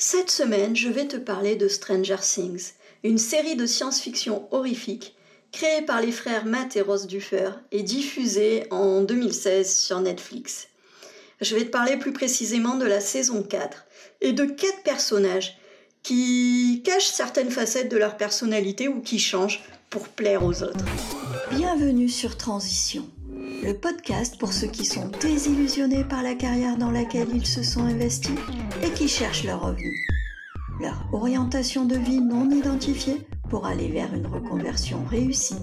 Cette semaine, je vais te parler de Stranger Things, une série de science-fiction horrifique créée par les frères Matt et Ross Duffer et diffusée en 2016 sur Netflix. Je vais te parler plus précisément de la saison 4 et de quatre personnages qui cachent certaines facettes de leur personnalité ou qui changent pour plaire aux autres. Bienvenue sur Transition, le podcast pour ceux qui sont désillusionnés par la carrière dans laquelle ils se sont investis et qui cherchent leur revenu. Leur orientation de vie non identifiée pour aller vers une reconversion réussie.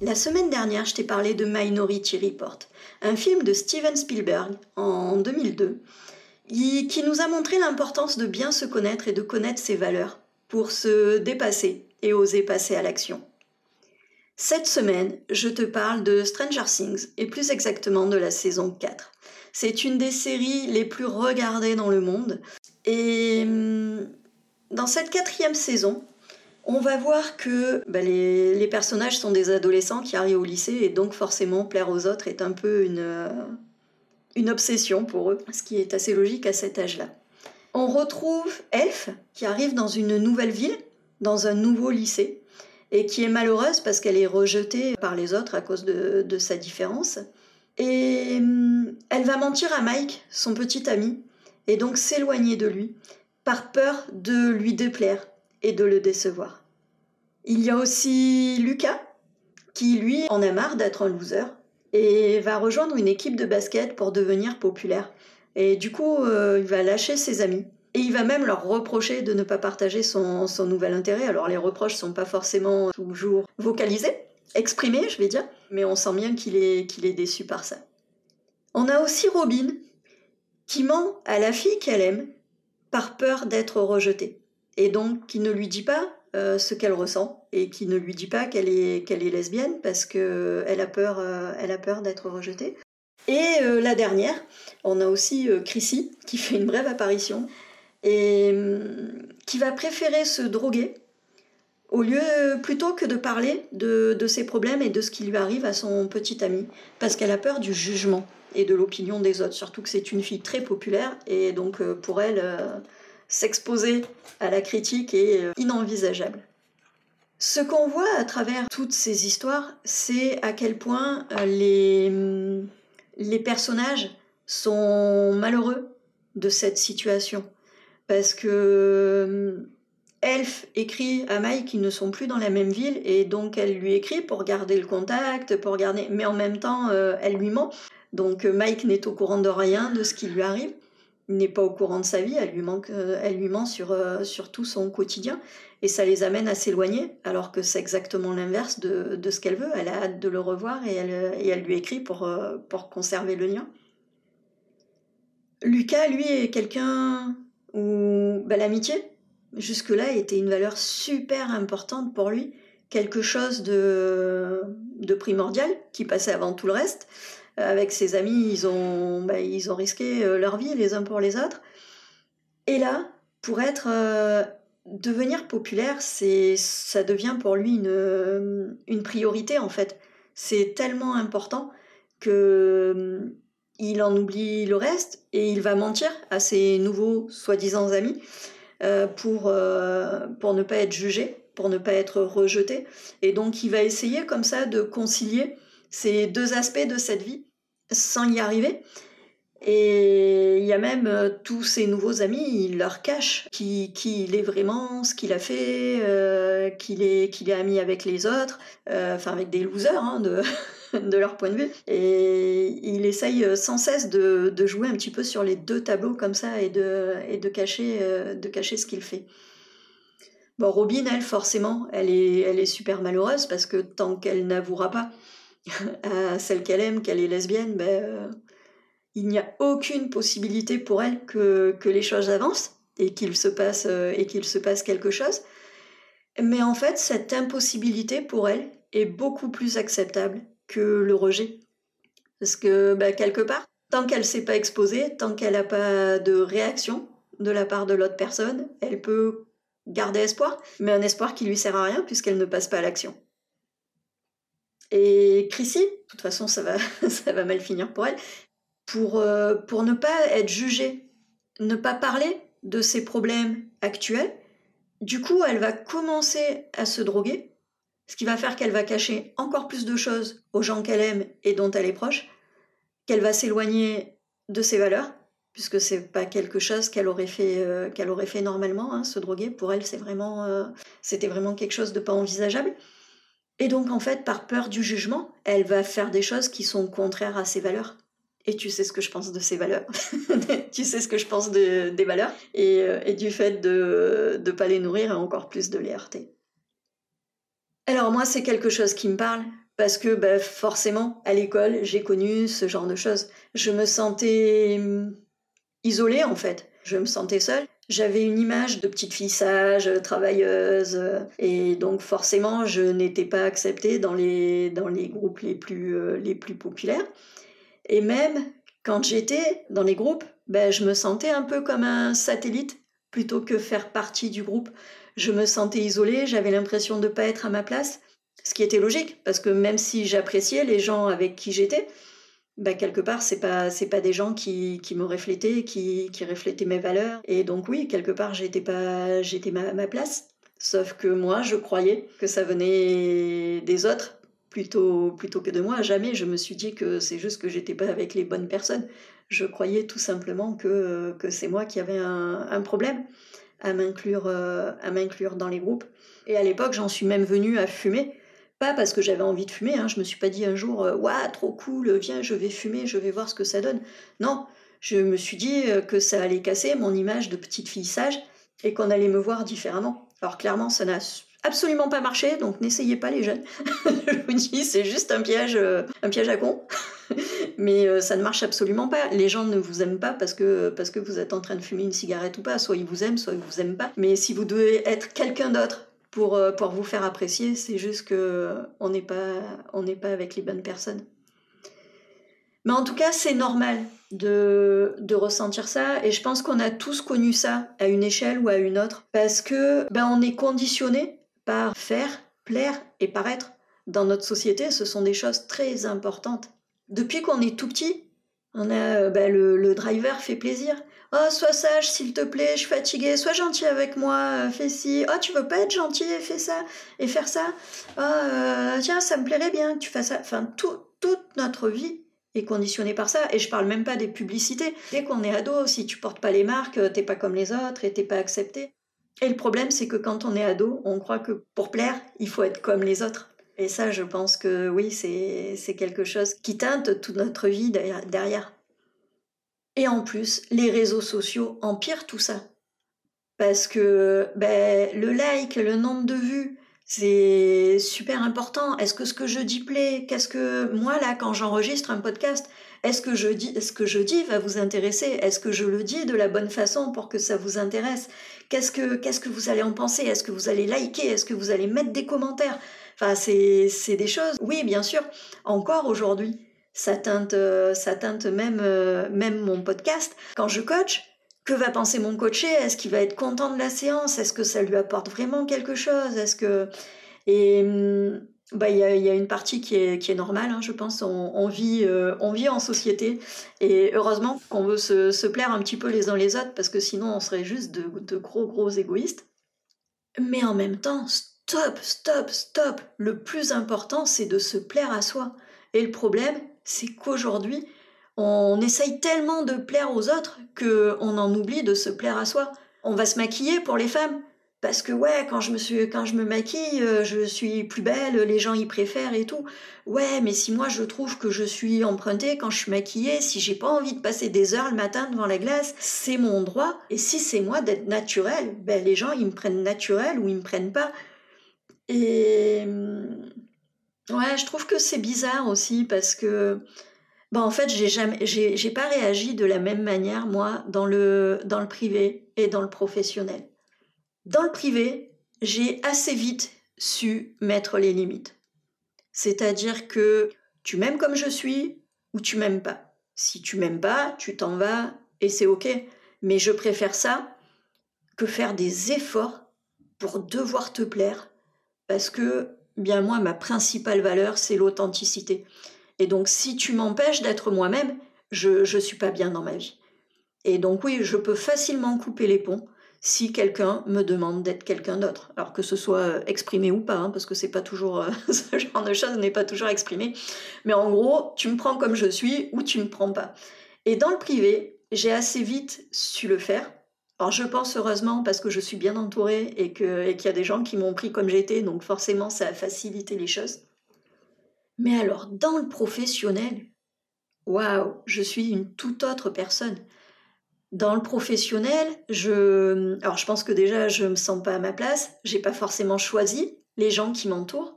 La semaine dernière, je t'ai parlé de Minority Report, un film de Steven Spielberg en 2002, qui nous a montré l'importance de bien se connaître et de connaître ses valeurs pour se dépasser et oser passer à l'action. Cette semaine, je te parle de Stranger Things et plus exactement de la saison 4. C'est une des séries les plus regardées dans le monde. Et hum, dans cette quatrième saison, on va voir que bah, les, personnages sont des adolescents qui arrivent au lycée et donc forcément plaire aux autres est un peu une, euh, une obsession pour eux, ce qui est assez logique à cet âge-là. On retrouve Elf qui arrive dans une nouvelle ville, dans un nouveau lycée et qui est malheureuse parce qu'elle est rejetée par les autres à cause de, sa différence. Et hum, elle va mentir à Mike, son petit ami, et donc s'éloigner de lui, par peur de lui déplaire et de le décevoir. Il y a aussi Lucas, qui lui en a marre d'être un loser, et va rejoindre une équipe de basket pour devenir populaire. Et du coup, euh, il va lâcher ses amis et il va même leur reprocher de ne pas partager son, nouvel intérêt. Alors les reproches sont pas forcément toujours vocalisés, exprimés, je vais dire, mais on sent bien qu'il est, qu'il est déçu par ça. On a aussi Robin, qui ment à la fille qu'elle aime par peur d'être rejetée. Et donc qui ne lui dit pas euh, ce qu'elle ressent et qui ne lui dit pas qu'elle est, qu'elle est lesbienne parce qu'elle a peur, euh, a peur d'être rejetée. Et euh, la dernière, on a aussi Chrissy qui fait une brève apparition et hum, qui va préférer se droguer au lieu plutôt que de parler de, ses problèmes et de ce qui lui arrive à son petit ami, parce qu'elle a peur du jugement et de l'opinion des autres, surtout que c'est une fille très populaire et donc euh, pour elle, euh, s'exposer à la critique est euh, inenvisageable. Ce qu'on voit à travers toutes ces histoires, c'est à quel point les, hum, les personnages sont malheureux de cette situation parce que euh, Elf écrit à Mike qu'ils ne sont plus dans la même ville et donc elle lui écrit pour garder le contact, pour garder, mais en même temps euh, elle lui ment. Donc euh, Mike n'est au courant de rien, de ce qui lui arrive, il n'est pas au courant de sa vie, elle lui, manque, elle lui ment sur, sur tout son quotidien et ça les amène à s'éloigner alors que c'est exactement l'inverse de, de, ce qu'elle veut. Elle a hâte de le revoir et elle, et elle lui écrit pour, pour conserver le lien. Lucas, lui, est quelqu'un où bah, l'amitié, jusque-là, était une valeur super importante pour lui, quelque chose de, primordial qui passait avant tout le reste. Euh, avec ses amis, ils ont, bah, ils ont risqué euh, leur vie les uns pour les autres. Et là, pour être euh, devenir populaire, c'est ça devient pour lui une priorité en fait. C'est tellement important que il en oublie le reste et il va mentir à ses nouveaux soi-disant amis euh, pour, euh, pour ne pas être jugé, pour ne pas être rejeté. Et donc il va essayer comme ça de concilier ces deux aspects de cette vie sans y arriver. Et il y a même euh, tous ses nouveaux amis, il leur cache qui, qui il est vraiment, ce qu'il a fait, qu'il est, qu'il est ami avec les autres, enfin avec des losers hein, de, de leur point de vue. Et il essaye euh, sans cesse de, jouer un petit peu sur les deux tableaux comme ça et de, et de, cacher, euh, de cacher ce qu'il fait. Bon, Robin, elle, forcément, elle est, elle est super malheureuse parce que tant qu'elle n'avouera pas à celle qu'elle aime qu'elle est lesbienne, ben, euh, il n'y a aucune possibilité pour elle que, que les choses avancent et qu'il se passe et qu'il se passe quelque chose. Mais en fait, cette impossibilité pour elle est beaucoup plus acceptable que le rejet. Parce que bah, quelque part, tant qu'elle ne s'est pas exposée, tant qu'elle n'a pas de réaction de la part de l'autre personne, elle peut garder espoir, mais un espoir qui lui sert à rien puisqu'elle ne passe pas à l'action. Et Chrissy, de toute façon, ça va, ça va mal finir pour elle, pour, euh, pour ne pas être jugée, ne pas parler de ses problèmes actuels. Du coup, elle va commencer à se droguer, ce qui va faire qu'elle va cacher encore plus de choses aux gens qu'elle aime et dont elle est proche, qu'elle va s'éloigner de ses valeurs, puisque c'est pas quelque chose qu'elle aurait fait euh, qu'elle aurait fait normalement hein, se droguer pour elle c'est vraiment euh, c'était vraiment quelque chose de pas envisageable et donc en fait par peur du jugement elle va faire des choses qui sont contraires à ses valeurs tu sais ce que je pense de ces valeurs tu sais ce que je pense de, des valeurs et, euh, et, du fait de ne pas les nourrir et encore plus de les heurter alors moi c'est quelque chose qui me parle parce que bah, forcément à l'école j'ai connu ce genre de choses je me sentais hum, isolée en fait. Je me sentais seule. J'avais une image de petite fille sage, travailleuse, et donc forcément je n'étais pas acceptée dans les, dans les groupes les plus, euh, les plus populaires. Et même quand j'étais dans les groupes, ben, je me sentais un peu comme un satellite plutôt que faire partie du groupe. Je me sentais isolée, j'avais l'impression de ne pas être à ma place, ce qui était logique, parce que même si j'appréciais les gens avec qui j'étais, bah, quelque part, c'est pas c'est pas des gens qui, qui me reflétaient, qui, qui reflétaient mes valeurs. Et donc oui, quelque part, j'étais pas j'étais ma, ma place. Sauf que moi, je croyais que ça venait des autres plutôt plutôt que de moi. Jamais je me suis dit que c'est juste que j'étais pas avec les bonnes personnes. Je croyais tout simplement que, que c'est moi qui avais un, problème à m'inclure euh, à m'inclure dans les groupes. Et à l'époque, j'en suis même venue à fumer pas parce que j'avais envie de fumer, hein. je me suis pas dit un jour, waouh, trop cool, viens, je vais fumer, je vais voir ce que ça donne. Non, je me suis dit euh, que ça allait casser mon image de petite fille sage et qu'on allait me voir différemment. Alors clairement, ça n'a absolument pas marché, donc n'essayez pas les jeunes. je vous dis, c'est juste un piège, euh, un piège à con. Mais ça ne marche absolument pas. Les gens ne vous aiment pas parce que, parce que vous êtes en train de fumer une cigarette ou pas. Soit ils vous aiment, soit ils vous aiment pas. Mais si vous devez être quelqu'un d'autre pour, euh, pour vous faire apprécier, c'est juste que on n'est pas, pas avec les bonnes personnes. Mais en tout cas, c'est normal de, de, ressentir ça, et je pense qu'on a tous connu ça à une échelle ou à une autre, parce que ben, on est conditionné par faire, plaire et paraître. Dans notre société, ce sont des choses très importantes. Depuis qu'on est tout petit, on a ben, le, driver fait plaisir. Oh, sois sage, s'il te plaît, je suis fatiguée, sois gentil avec moi, euh, fais ci. Oh, tu veux pas être gentil fais ça, et faire ça. Oh, euh, tiens, ça me plairait bien que tu fasses ça. Enfin, toute notre vie est conditionnée par ça. Et je parle même pas des publicités. Dès qu'on est ado, si tu portes pas les marques, euh, t'es pas comme les autres et t'es pas accepté. Et le problème, c'est que quand on est ado, on croit que pour plaire, il faut être comme les autres. Et ça, je pense que oui, c'est quelque chose qui teinte toute notre vie derrière. Et en plus, les réseaux sociaux empirent tout ça. Parce que ben, le like, le nombre de vues, c'est super important. Est-ce que ce que je dis plaît? Qu'est-ce que moi là, quand j'enregistre un podcast, est-ce que je dis, ce que je dis va vous intéresser? Est-ce que je le dis de la bonne façon pour que ça vous intéresse? Qu'est-ce que que vous allez en penser? Est-ce que vous allez liker? Est-ce que vous allez mettre des commentaires? Enfin, c'est des choses. Oui, bien sûr. Encore aujourd'hui, ça teinte, euh, ça teinte même, euh, même mon podcast. Quand je coach, que va penser mon coaché? Est-ce qu'il va être content de la séance? Est-ce que ça lui apporte vraiment quelque chose? Est-ce que et bah il y a, y a, une partie qui est, qui est normale, hein, je pense. On, vit, euh, on vit en société et heureusement qu'on veut se, se, plaire un petit peu les uns les autres parce que sinon on serait juste de, de gros gros égoïstes. Mais en même temps, stop, stop, stop. Le plus important, c'est de se plaire à soi. Et le problème, c'est qu'aujourd'hui, on essaye tellement de plaire aux autres qu'on en oublie de se plaire à soi. On va se maquiller pour les femmes. Parce que ouais, quand je me suis, quand je me maquille, euh, je suis plus belle, les gens y préfèrent et tout. Ouais, mais si moi je trouve que je suis empruntée quand je suis maquillée, si j'ai pas envie de passer des heures le matin devant la glace, c'est mon droit. Et si c'est moi d'être naturelle, ben les gens ils me prennent naturelle ou ils me prennent pas. Et Ouais, je trouve que c'est bizarre aussi parce que, bah en fait, j'ai jamais, j'ai, pas réagi de la même manière, moi, dans le, dans le privé et dans le professionnel. Dans le privé, j'ai assez vite su mettre les limites. C'est-à-dire que tu m'aimes comme je suis ou tu m'aimes pas. Si tu m'aimes pas, tu t'en vas et c'est ok. Mais je préfère ça que faire des efforts pour devoir te plaire parce que bien moi, ma principale valeur, c'est l'authenticité. Et donc, si tu m'empêches d'être moi-même, je ne suis pas bien dans ma vie. Et donc oui, je peux facilement couper les ponts si quelqu'un me demande d'être quelqu'un d'autre. Alors que ce soit euh, exprimé ou pas, hein, parce que c'est pas toujours euh, ce genre de choses n'est pas toujours exprimé. Mais en gros, tu me prends comme je suis ou tu me prends pas. Et dans le privé, j'ai assez vite su le faire. Alors je pense heureusement parce que je suis bien entourée et qu'il y a des gens qui m'ont pris comme j'étais, donc forcément ça a facilité les choses. Mais alors dans le professionnel, waouh, je suis une toute autre personne. Dans le professionnel, je, alors je pense que déjà je me sens pas à ma place, j'ai pas forcément choisi les gens qui m'entourent,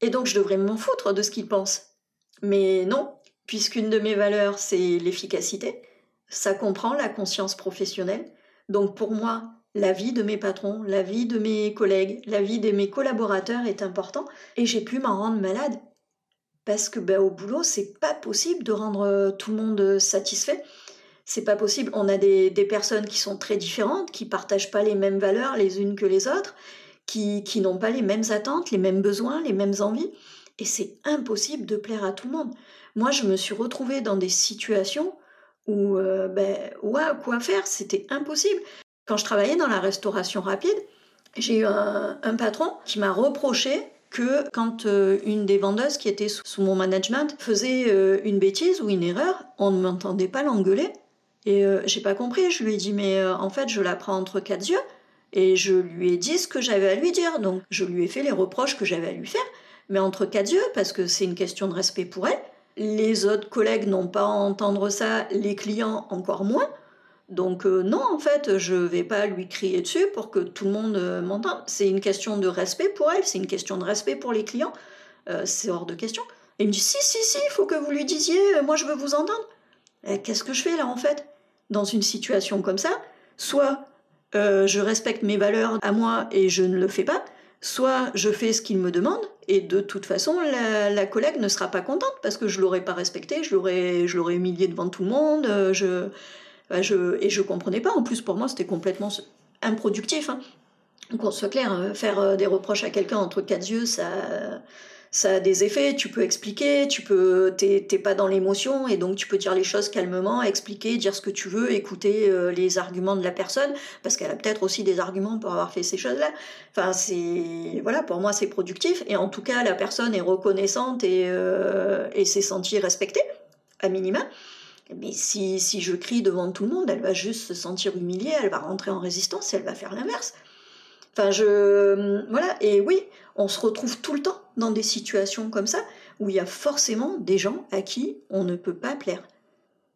et donc je devrais m'en foutre de ce qu'ils pensent. Mais non, puisqu'une de mes valeurs c'est l'efficacité, ça comprend la conscience professionnelle. Donc pour moi, la vie de mes patrons, la vie de mes collègues, la vie de mes collaborateurs est important, et j'ai pu m'en rendre malade parce que ben, au boulot c'est pas possible de rendre euh, tout le monde satisfait c'est pas possible. On a des, personnes qui sont très différentes, qui partagent pas les mêmes valeurs les unes que les autres, qui, qui n'ont pas les mêmes attentes, les mêmes besoins, les mêmes envies. Et c'est impossible de plaire à tout le monde. Moi, je me suis retrouvée dans des situations où, euh, ben, quoi faire? C'était impossible. Quand je travaillais dans la restauration rapide, j'ai eu un, patron qui m'a reproché que quand euh, une des vendeuses qui était sous, mon management faisait euh, une bêtise ou une erreur, on ne m'entendait pas l'engueuler et euh, j'ai pas compris, je lui ai dit mais euh, en fait je la prends entre quatre yeux et je lui ai dit ce que j'avais à lui dire. Donc je lui ai fait les reproches que j'avais à lui faire, mais entre quatre yeux parce que c'est une question de respect pour elle. Les autres collègues n'ont pas à entendre ça, les clients encore moins. Donc euh, non, en fait, je vais pas lui crier dessus pour que tout le monde m'entende. C'est une question de respect pour elle, c'est une question de respect pour les clients. c'est hors de question. Et il me dit si, si, si, il faut que vous lui disiez, moi je veux vous entendre. Qu'est-ce que je fais là en fait? Dans une situation comme ça, soit euh, je respecte mes valeurs à moi et je ne le fais pas, soit je fais ce qu'il me demande et de toute façon la, collègue ne sera pas contente parce que je l'aurais pas respecté, je l'aurais, je humilié devant tout le monde, euh, je, bah, je, et je comprenais pas. En plus pour moi c'était complètement improductif. Hein. Qu'on soit clair, hein, faire euh, des reproches à quelqu'un entre quatre yeux, ça ça a des effets, tu peux expliquer, tu peux, t'es pas dans l'émotion et donc tu peux dire les choses calmement, expliquer, dire ce que tu veux, écouter euh, les arguments de la personne parce qu'elle a peut-être aussi des arguments pour avoir fait ces choses-là. Enfin, c'est voilà, pour moi c'est productif et en tout cas la personne est reconnaissante et, euh, et s'est sentie respectée à minima. Mais si, si je crie devant tout le monde, elle va juste se sentir humiliée, elle va rentrer en résistance elle va faire l'inverse. Enfin, je. Voilà, et oui, on se retrouve tout le temps dans des situations comme ça où il y a forcément des gens à qui on ne peut pas plaire.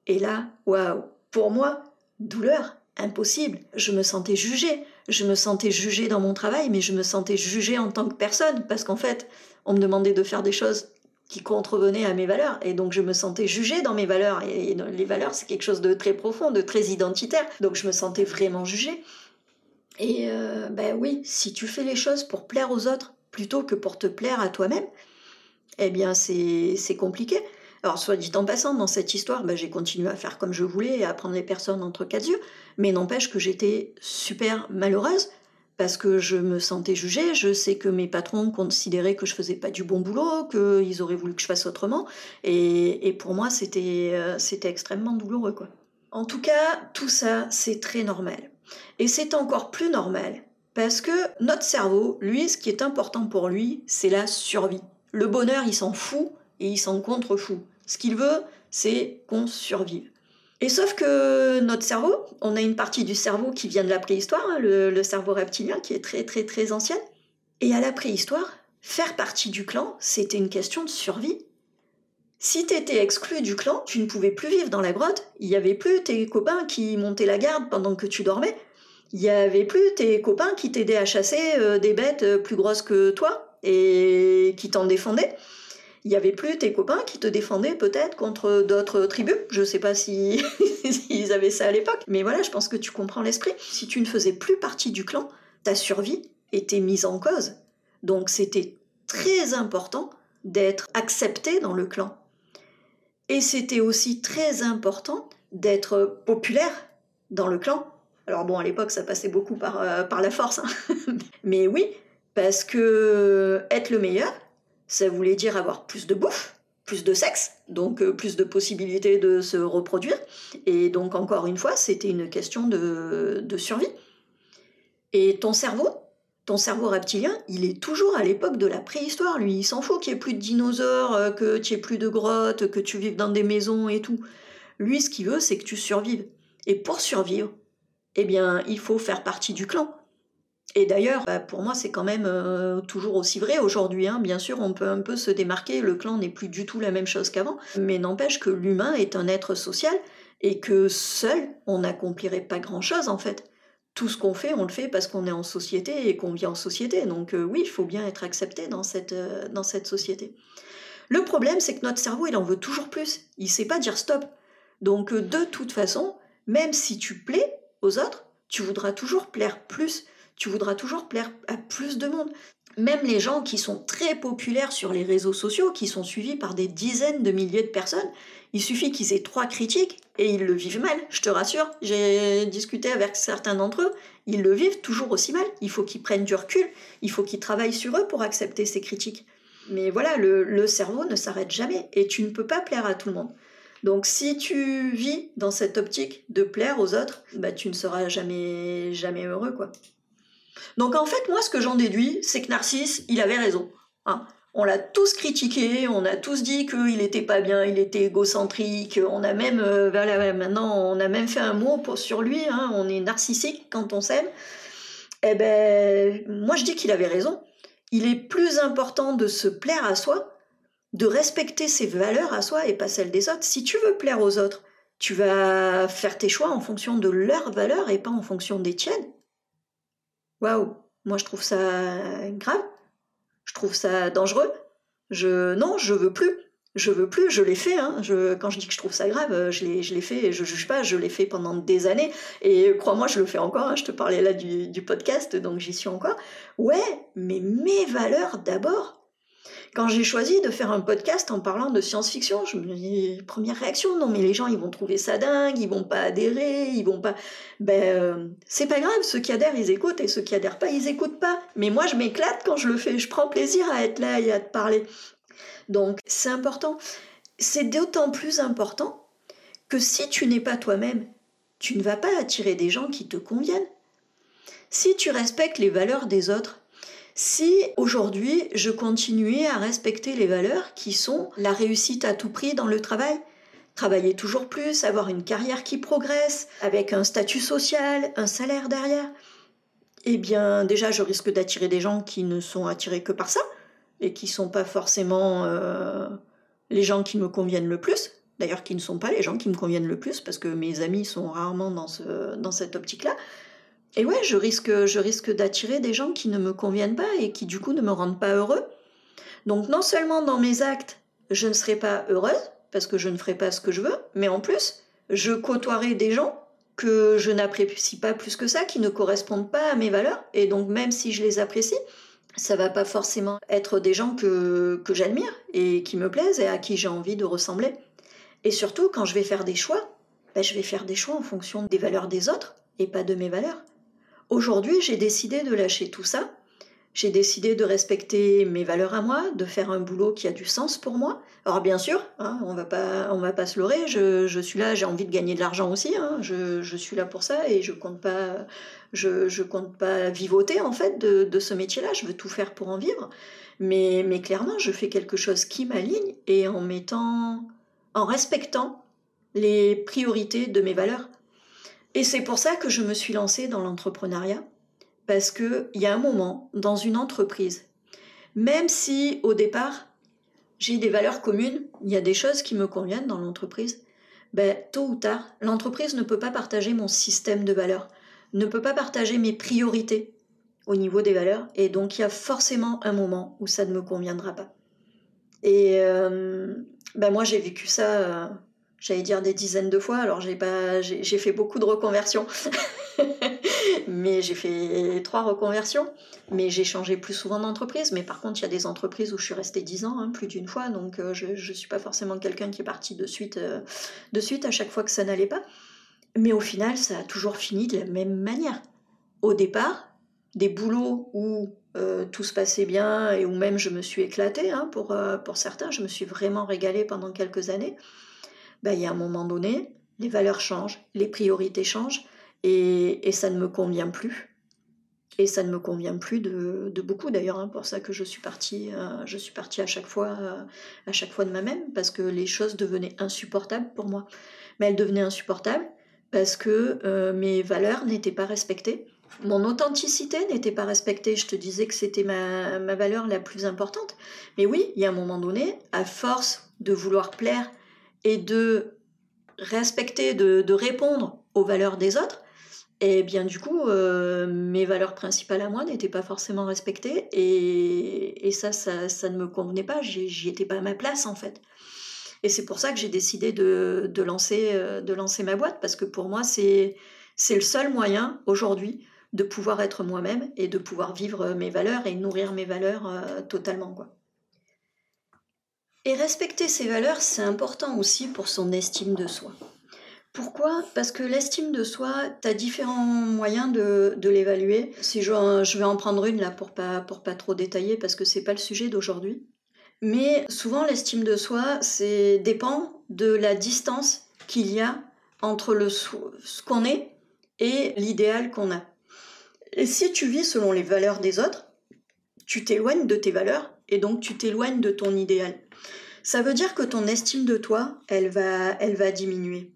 Et là, waouh, pour moi, douleur, impossible. Je me sentais jugée. Je me sentais jugée dans mon travail, mais je me sentais jugée en tant que personne parce qu'en fait, on me demandait de faire des choses qui contrevenaient à mes valeurs. Et donc, je me sentais jugée dans mes valeurs. Et les valeurs, c'est quelque chose de très profond, de très identitaire. Donc, je me sentais vraiment jugée. Et euh, ben oui, si tu fais les choses pour plaire aux autres plutôt que pour te plaire à toi-même, eh bien c'est compliqué. Alors, soit dit en passant, dans cette histoire, ben, j'ai continué à faire comme je voulais et à prendre les personnes entre quatre yeux, mais n'empêche que j'étais super malheureuse parce que je me sentais jugée. Je sais que mes patrons considéraient que je faisais pas du bon boulot, qu'ils auraient voulu que je fasse autrement, et, pour moi, c'était euh, extrêmement douloureux. quoi. En tout cas, tout ça, c'est très normal. Et c'est encore plus normal parce que notre cerveau, lui, ce qui est important pour lui, c'est la survie. Le bonheur, il s'en fout et il s'en contrefout. Ce qu'il veut, c'est qu'on survive. Et sauf que notre cerveau, on a une partie du cerveau qui vient de la préhistoire, hein, le, le, cerveau reptilien, qui est très très très ancienne. Et à la préhistoire, faire partie du clan, c'était une question de survie. Si tu étais exclu du clan, tu ne pouvais plus vivre dans la grotte, il n'y avait plus tes copains qui montaient la garde pendant que tu dormais, il n'y avait plus tes copains qui t'aidaient à chasser euh, des bêtes euh, plus grosses que toi et qui t'en défendaient. Il n'y avait plus tes copains qui te défendaient peut-être contre d'autres tribus. Je ne sais pas si ils avaient ça à l'époque, mais voilà, je pense que tu comprends l'esprit. Si tu ne faisais plus partie du clan, ta survie était mise en cause. Donc c'était très important d'être accepté dans le clan. Et c'était aussi très important d'être populaire dans le clan. Alors bon, à l'époque, ça passait beaucoup par, euh, par la force. Hein. Mais oui, parce que être le meilleur, ça voulait dire avoir plus de bouffe, plus de sexe, donc euh, plus de possibilités de se reproduire. Et donc, encore une fois, c'était une question de, de survie. Et ton cerveau, ton cerveau reptilien, il est toujours à l'époque de la préhistoire, lui. Il s'en fout qu'il n'y ait plus de dinosaures, euh, que tu aies plus de grottes, que tu vives dans des maisons et tout. Lui, ce qu'il veut, c'est que tu survives. Et pour survivre, eh bien, il faut faire partie du clan. Et d'ailleurs, bah, pour moi, c'est quand même euh, toujours aussi vrai aujourd'hui. Hein. Bien sûr, on peut un peu se démarquer, le clan n'est plus du tout la même chose qu'avant, mais n'empêche que l'humain est un être social et que seul, on n'accomplirait pas grand-chose en fait. Tout ce qu'on fait, on le fait parce qu'on est en société et qu'on vit en société. Donc euh, oui, il faut bien être accepté dans cette, euh, dans cette société. Le problème, c'est que notre cerveau, il en veut toujours plus. Il sait pas dire stop. Donc de toute façon, même si tu plais aux autres, tu voudras toujours plaire plus tu voudras toujours plaire à plus de monde. Même les gens qui sont très populaires sur les réseaux sociaux, qui sont suivis par des dizaines de milliers de personnes, il suffit qu'ils aient trois critiques et ils le vivent mal, je te rassure. J'ai discuté avec certains d'entre eux, ils le vivent toujours aussi mal. Il faut qu'ils prennent du recul, il faut qu'ils travaillent sur eux pour accepter ces critiques. Mais voilà, le, le cerveau ne s'arrête jamais et tu ne peux pas plaire à tout le monde. Donc si tu vis dans cette optique de plaire aux autres, bah, tu ne seras jamais, jamais heureux. quoi. Donc en fait, moi, ce que j'en déduis, c'est que Narcisse, il avait raison. Hein. On l'a tous critiqué, on a tous dit qu'il n'était pas bien, il était égocentrique. On a même, euh, maintenant, on a même fait un mot sur lui. Hein. on est narcissique quand on s'aime. Eh ben, moi, je dis qu'il avait raison. Il est plus important de se plaire à soi, de respecter ses valeurs à soi et pas celles des autres. Si tu veux plaire aux autres, tu vas faire tes choix en fonction de leurs valeurs et pas en fonction des tiennes. Waouh, moi je trouve ça grave, je trouve ça dangereux. Je non, je veux plus. Je veux plus, je l'ai fait. Hein. Je, quand je dis que je trouve ça grave, je l'ai, je l'ai fait et je juge pas, je l'ai fait pendant des années. Et crois-moi, je le fais encore. Hein. Je te parlais là du, du podcast, donc j'y suis encore. Ouais, mais mes valeurs d'abord. Quand j'ai choisi de faire un podcast en parlant de science-fiction, je me dis, première réaction, non mais les gens ils vont trouver ça dingue, ils vont pas adhérer, ils vont pas... Ben euh, c'est pas grave, ceux qui adhèrent ils écoutent et ceux qui adhèrent pas ils écoutent pas. Mais moi je m'éclate quand je le fais, je prends plaisir à être là et à te parler. Donc c'est important. C'est d'autant plus important que si tu n'es pas toi-même, tu ne vas pas attirer des gens qui te conviennent. Si tu respectes les valeurs des autres, si aujourd'hui je continuais à respecter les valeurs qui sont la réussite à tout prix dans le travail, travailler toujours plus, avoir une carrière qui progresse, avec un statut social, un salaire derrière, eh bien déjà je risque d'attirer des gens qui ne sont attirés que par ça et qui ne sont pas forcément euh, les gens qui me conviennent le plus. D'ailleurs, qui ne sont pas les gens qui me conviennent le plus, parce que mes amis sont rarement dans, ce, dans cette optique-là. Et ouais, je risque, je risque d'attirer des gens qui ne me conviennent pas et qui du coup ne me rendent pas heureux. Donc non seulement dans mes actes, je ne serai pas heureuse parce que je ne ferai pas ce que je veux, mais en plus, je côtoierai des gens que je n'apprécie pas plus que ça, qui ne correspondent pas à mes valeurs. Et donc même si je les apprécie, ça va pas forcément être des gens que, que j'admire et qui me plaisent et à qui j'ai envie de ressembler. Et surtout, quand je vais faire des choix, ben, je vais faire des choix en fonction des valeurs des autres et pas de mes valeurs. Aujourd'hui, j'ai décidé de lâcher tout ça. J'ai décidé de respecter mes valeurs à moi, de faire un boulot qui a du sens pour moi. Alors bien sûr, hein, on va pas, on va pas se leurrer. Je, suis là, j'ai envie de gagner de l'argent aussi. Hein. je, suis là pour ça et je compte pas, je, compte pas vivoter en fait de, ce métier-là. Je veux tout faire pour en vivre. Mais, mais clairement, je fais quelque chose qui m'aligne et en mettant, en respectant les priorités de mes valeurs. Et c'est pour ça que je me suis lancée dans l'entrepreneuriat, parce qu'il y a un moment dans une entreprise, même si au départ j'ai des valeurs communes, il y a des choses qui me conviennent dans l'entreprise, ben, tôt ou tard, l'entreprise ne peut pas partager mon système de valeurs, ne peut pas partager mes priorités au niveau des valeurs, et donc il y a forcément un moment où ça ne me conviendra pas. Et euh, ben moi j'ai vécu ça euh, j'allais dire des dizaines de fois. Alors j'ai pas, j'ai fait beaucoup de reconversions, mais j'ai fait trois reconversions. Mais j'ai changé plus souvent d'entreprise. Mais par contre, il y a des entreprises où je suis restée dix ans, hein, plus d'une fois. Donc euh, je, ne suis pas forcément quelqu'un qui est parti de suite, euh, de suite à chaque fois que ça n'allait pas. Mais au final, ça a toujours fini de la même manière. Au départ, des boulots où euh, tout se passait bien et où même je me suis éclatée, hein, pour, euh, pour certains, je me suis vraiment régalée pendant quelques années, ben, il y a un moment donné, les valeurs changent, les priorités changent et, et ça ne me convient plus. Et ça ne me convient plus de, de beaucoup d'ailleurs, hein, pour ça que je suis partie, euh, je suis partie à chaque fois, à chaque fois de moi-même, parce que les choses devenaient insupportables pour moi. Mais elles devenaient insupportables parce que mes valeurs n'étaient pas respectées mon authenticité n'était pas respectée. Je te disais que c'était ma, valeur la plus importante. Mais oui, il y a un moment donné, à force de vouloir plaire et de respecter, de, répondre aux valeurs des autres, et eh bien du coup, euh, mes valeurs principales à moi n'étaient pas forcément respectées et, ça, ça, ne me convenait pas. J'y étais pas à ma place en fait. Et c'est pour ça que j'ai décidé de, lancer, euh, de lancer ma boîte parce que pour moi, c'est le seul moyen aujourd'hui de pouvoir être moi-même et de pouvoir vivre mes valeurs et nourrir mes valeurs euh, totalement. Quoi. Et respecter ses valeurs, c'est important aussi pour son estime de soi. Pourquoi? Parce que l'estime de soi, tu as différents moyens de, l'évaluer. Si je, je, vais en prendre une là pour pas, pour pas trop détailler parce que c'est pas le sujet d'aujourd'hui. Mais souvent l'estime de soi, c'est dépend de la distance qu'il y a entre le, ce qu'on est et l'idéal qu'on a. Et si tu vis selon les valeurs des autres, tu t'éloignes de tes valeurs et donc tu t'éloignes de ton idéal. Ça veut dire que ton estime de toi, elle va, diminuer.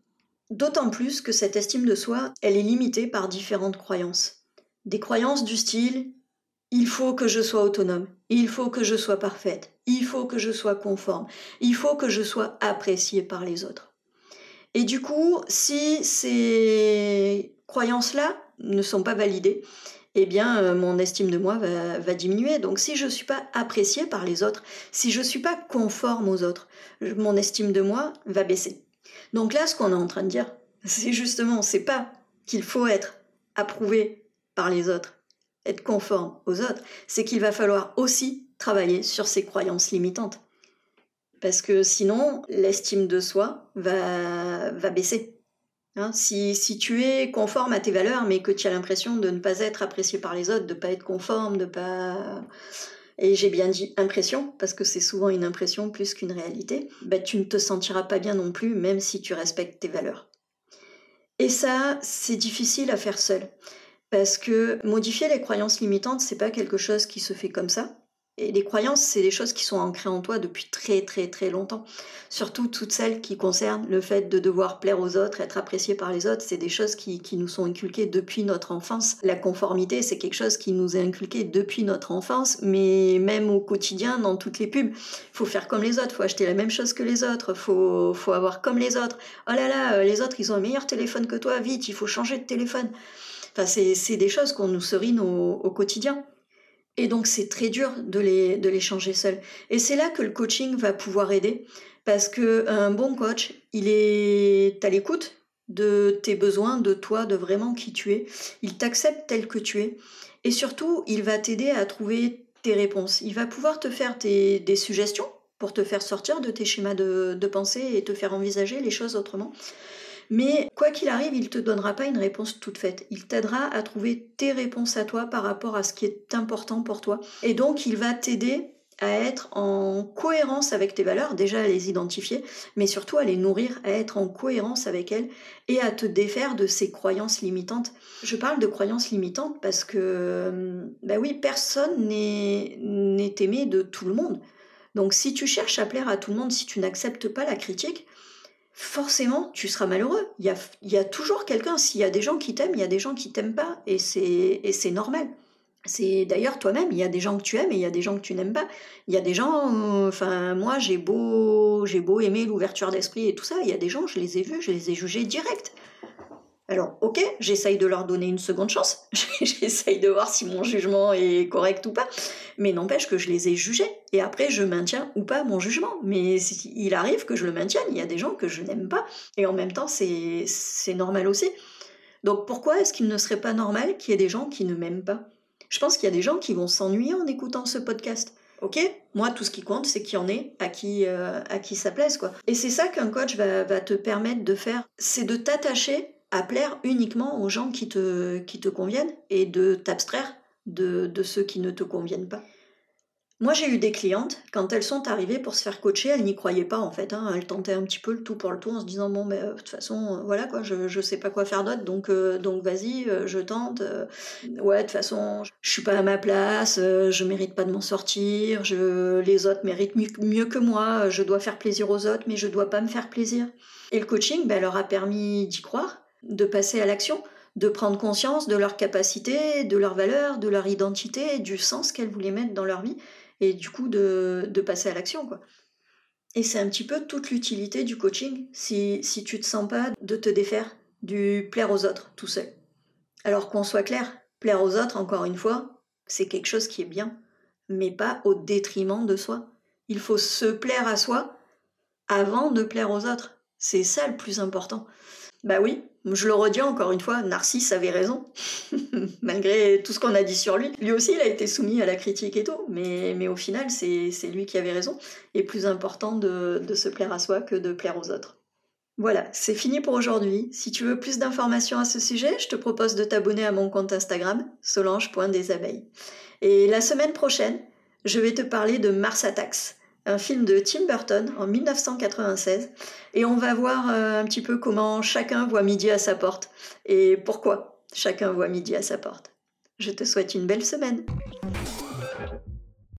D'autant plus que cette estime de soi, elle est limitée par différentes croyances. Des croyances du style il faut que je sois autonome, il faut que je sois parfaite, il faut que je sois conforme, il faut que je sois appréciée par les autres. Et du coup, si ces croyances-là, ne sont pas validées, eh bien, euh, mon estime de moi va, diminuer. Donc, si je ne suis pas appréciée par les autres, si je ne suis pas conforme aux autres, mon estime de moi va baisser. Donc là, ce qu'on est en train de dire, c'est justement, c'est pas qu'il faut être approuvé par les autres, être conforme aux autres, c'est qu'il va falloir aussi travailler sur ses croyances limitantes. Parce que sinon, l'estime de soi va, va baisser. Hein, si, si, tu es conforme à tes valeurs, mais que tu as l'impression de ne pas être apprécié par les autres, de ne pas être conforme, de pas... Et j'ai bien dit impression, parce que c'est souvent une impression plus qu'une réalité, bah, tu ne te sentiras pas bien non plus, même si tu respectes tes valeurs. Et ça, c'est difficile à faire seul. Parce que modifier les croyances limitantes, c'est pas quelque chose qui se fait comme ça. Et les croyances, c'est des choses qui sont ancrées en toi depuis très très très longtemps. Surtout toutes celles qui concernent le fait de devoir plaire aux autres, être apprécié par les autres, c'est des choses qui, qui, nous sont inculquées depuis notre enfance. La conformité, c'est quelque chose qui nous est inculqué depuis notre enfance, mais même au quotidien, dans toutes les pubs, faut faire comme les autres, faut acheter la même chose que les autres, faut, faut avoir comme les autres. Oh là là, les autres, ils ont un meilleur téléphone que toi, vite, il faut changer de téléphone. Enfin, c'est des choses qu'on nous serine au quotidien. Et donc c'est très dur de les, de les changer seuls. Et c'est là que le coaching va pouvoir aider, parce que un bon coach, il est à l'écoute de tes besoins, de toi, de vraiment qui tu es. Il t'accepte tel que tu es. Et surtout, il va t'aider à trouver tes réponses. Il va pouvoir te faire des suggestions pour te faire sortir de tes schémas de, de pensée et te faire envisager les choses autrement. Mais quoi qu'il arrive, il ne te donnera pas une réponse toute faite. Il t'aidera à trouver tes réponses à toi par rapport à ce qui est important pour toi. Et donc, il va t'aider à être en cohérence avec tes valeurs, déjà à les identifier, mais surtout à les nourrir, à être en cohérence avec elles et à te défaire de ces croyances limitantes. Je parle de croyances limitantes parce que, ben oui, personne n'est aimé de tout le monde. Donc si tu cherches à plaire à tout le monde, si tu n'acceptes pas la critique, forcément, tu seras malheureux. Il y a, toujours quelqu'un, s'il y a des gens qui t'aiment, il y a des gens qui t'aiment pas, et c'est normal. C'est d'ailleurs toi-même, il y a des gens que tu aimes et il y a des gens que tu n'aimes pas. Il y a des gens, enfin moi j'ai beau, j'ai beau aimer l'ouverture d'esprit et tout ça, il y a des gens, je les ai vus, je les ai jugés direct. Alors, ok, j'essaye de leur donner une seconde chance, j'essaye de voir si mon jugement est correct ou pas, mais n'empêche que je les ai jugés, et après je maintiens ou pas mon jugement. Mais il arrive que je le maintienne, il y a des gens que je n'aime pas, et en même temps c'est normal aussi. Donc pourquoi est-ce qu'il ne serait pas normal qu'il y ait des gens qui ne m'aiment pas? Je pense qu'il y a des gens qui vont s'ennuyer en écoutant ce podcast. Ok, moi tout ce qui compte c'est qu'il y en ait à qui, euh, à qui ça plaise quoi. Et c'est ça qu'un coach va, va te permettre de faire, c'est de t'attacher à plaire uniquement aux gens qui te, qui te conviennent et de t'abstraire de, de ceux qui ne te conviennent pas. Moi, j'ai eu des clientes, quand elles sont arrivées pour se faire coacher, elles n'y croyaient pas en fait. Hein. Elles tentaient un petit peu le tout pour le tout en se disant Bon, ben, de toute façon, euh, voilà quoi, je, je sais pas quoi faire d'autre, donc, euh, donc vas-y, euh, je tente. ouais, de toute façon, je suis pas à ma place, je mérite pas de m'en sortir, je, les autres méritent mieux, que moi, je dois faire plaisir aux autres, mais je dois pas me faire plaisir. Et le coaching ben, leur a permis d'y croire, de passer à l'action de prendre conscience de leurs capacités, de leurs valeurs, de leur identité, du sens qu'elles voulaient mettre dans leur vie et du coup de, passer à l'action. quoi. Et c'est un petit peu toute l'utilité du coaching, si, si tu te sens pas de te défaire du plaire aux autres tout seul. Alors qu'on soit clair, plaire aux autres, encore une fois, c'est quelque chose qui est bien, mais pas au détriment de soi. Il faut se plaire à soi avant de plaire aux autres. C'est ça le plus important. Bah oui, je le redis encore une fois, Narcisse avait raison, malgré tout ce qu'on a dit sur lui. Lui aussi, il a été soumis à la critique et tout, mais, au final, c'est lui qui avait raison. Et plus important de, de se plaire à soi que de plaire aux autres. Voilà, c'est fini pour aujourd'hui. Si tu veux plus d'informations à ce sujet, je te propose de t'abonner à mon compte Instagram, solange.desabeilles. Et la semaine prochaine, je vais te parler de Mars Attacks un film de Tim Burton en 1996. Et on va voir euh, un petit peu comment chacun voit midi à sa porte et pourquoi chacun voit midi à sa porte. Je te souhaite une belle semaine.